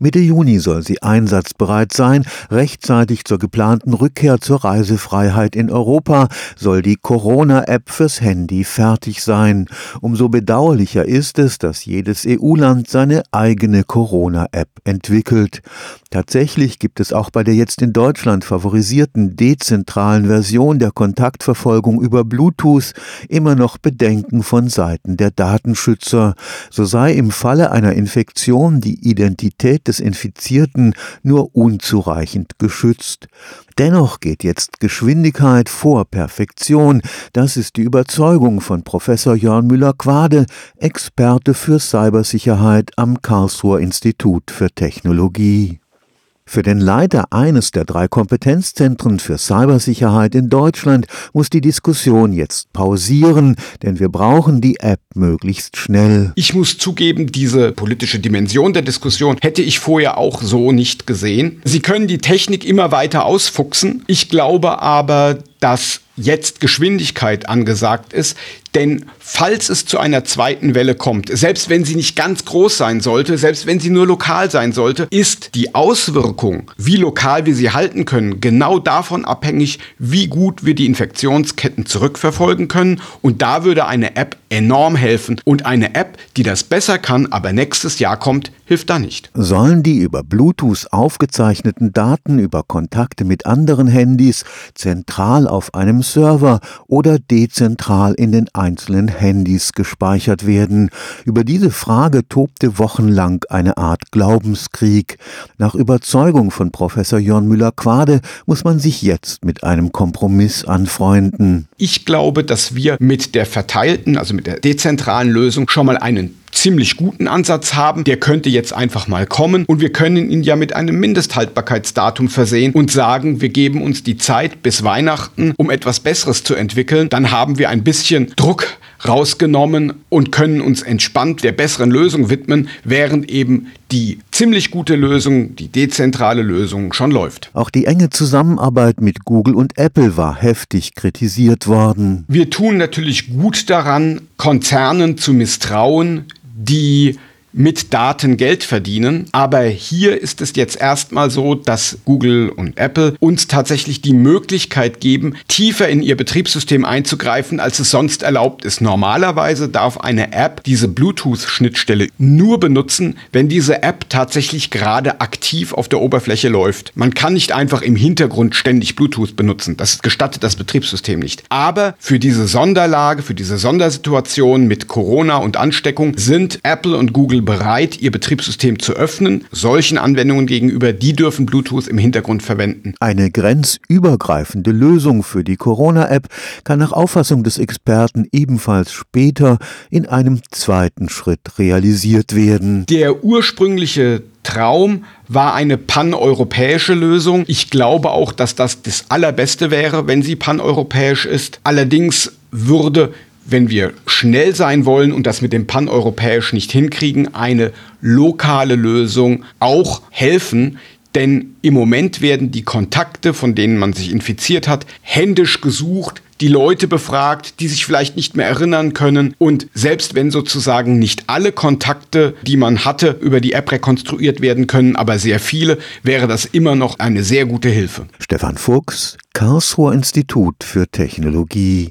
Mitte Juni soll sie einsatzbereit sein. Rechtzeitig zur geplanten Rückkehr zur Reisefreiheit in Europa soll die Corona-App fürs Handy fertig sein. Umso bedauerlicher ist es, dass jedes EU-Land seine eigene Corona-App entwickelt. Tatsächlich gibt es auch bei der jetzt in Deutschland favorisierten dezentralen Version der Kontaktverfolgung über Bluetooth immer noch Bedenken von Seiten der Datenschützer. So sei im Falle einer Infektion die Identität des Infizierten nur unzureichend geschützt. Dennoch geht jetzt Geschwindigkeit vor Perfektion. Das ist die Überzeugung von Professor Jörn Müller-Quade, Experte für Cybersicherheit am Karlsruher Institut für Technologie. Für den Leiter eines der drei Kompetenzzentren für Cybersicherheit in Deutschland muss die Diskussion jetzt pausieren, denn wir brauchen die App möglichst schnell. Ich muss zugeben, diese politische Dimension der Diskussion hätte ich vorher auch so nicht gesehen. Sie können die Technik immer weiter ausfuchsen. Ich glaube aber, dass jetzt Geschwindigkeit angesagt ist, denn falls es zu einer zweiten Welle kommt, selbst wenn sie nicht ganz groß sein sollte, selbst wenn sie nur lokal sein sollte, ist die Auswirkung, wie lokal wir sie halten können, genau davon abhängig, wie gut wir die Infektionsketten zurückverfolgen können. Und da würde eine App enorm helfen. Und eine App, die das besser kann, aber nächstes Jahr kommt, hilft da nicht. Sollen die über Bluetooth aufgezeichneten Daten über Kontakte mit anderen Handys zentral auf einem Server oder dezentral in den einzelnen Handys gespeichert werden? Über diese Frage tobte wochenlang eine Art Glaubenskrieg. Nach Überzeugung von Professor Jörn Müller-Quade muss man sich jetzt mit einem Kompromiss anfreunden. Ich glaube, dass wir mit der verteilten, also mit der dezentralen Lösung schon mal einen ziemlich guten Ansatz haben. Der könnte jetzt einfach mal kommen und wir können ihn ja mit einem Mindesthaltbarkeitsdatum versehen und sagen, wir geben uns die Zeit bis Weihnachten, um etwas Besseres zu entwickeln. Dann haben wir ein bisschen Druck rausgenommen und können uns entspannt der besseren Lösung widmen, während eben die ziemlich gute Lösung, die dezentrale Lösung schon läuft. Auch die enge Zusammenarbeit mit Google und Apple war heftig kritisiert worden. Wir tun natürlich gut daran, Konzernen zu misstrauen, die mit Daten Geld verdienen. Aber hier ist es jetzt erstmal so, dass Google und Apple uns tatsächlich die Möglichkeit geben, tiefer in ihr Betriebssystem einzugreifen, als es sonst erlaubt ist. Normalerweise darf eine App diese Bluetooth-Schnittstelle nur benutzen, wenn diese App tatsächlich gerade aktiv auf der Oberfläche läuft. Man kann nicht einfach im Hintergrund ständig Bluetooth benutzen. Das gestattet das Betriebssystem nicht. Aber für diese Sonderlage, für diese Sondersituation mit Corona und Ansteckung sind Apple und Google bereit, ihr Betriebssystem zu öffnen. Solchen Anwendungen gegenüber, die dürfen Bluetooth im Hintergrund verwenden. Eine grenzübergreifende Lösung für die Corona-App kann nach Auffassung des Experten ebenfalls später in einem zweiten Schritt realisiert werden. Der ursprüngliche Traum war eine paneuropäische Lösung. Ich glaube auch, dass das das Allerbeste wäre, wenn sie paneuropäisch ist. Allerdings würde wenn wir schnell sein wollen und das mit dem Paneuropäisch nicht hinkriegen, eine lokale Lösung auch helfen. Denn im Moment werden die Kontakte, von denen man sich infiziert hat, händisch gesucht, die Leute befragt, die sich vielleicht nicht mehr erinnern können. Und selbst wenn sozusagen nicht alle Kontakte, die man hatte, über die App rekonstruiert werden können, aber sehr viele, wäre das immer noch eine sehr gute Hilfe. Stefan Fuchs, Karlsruher Institut für Technologie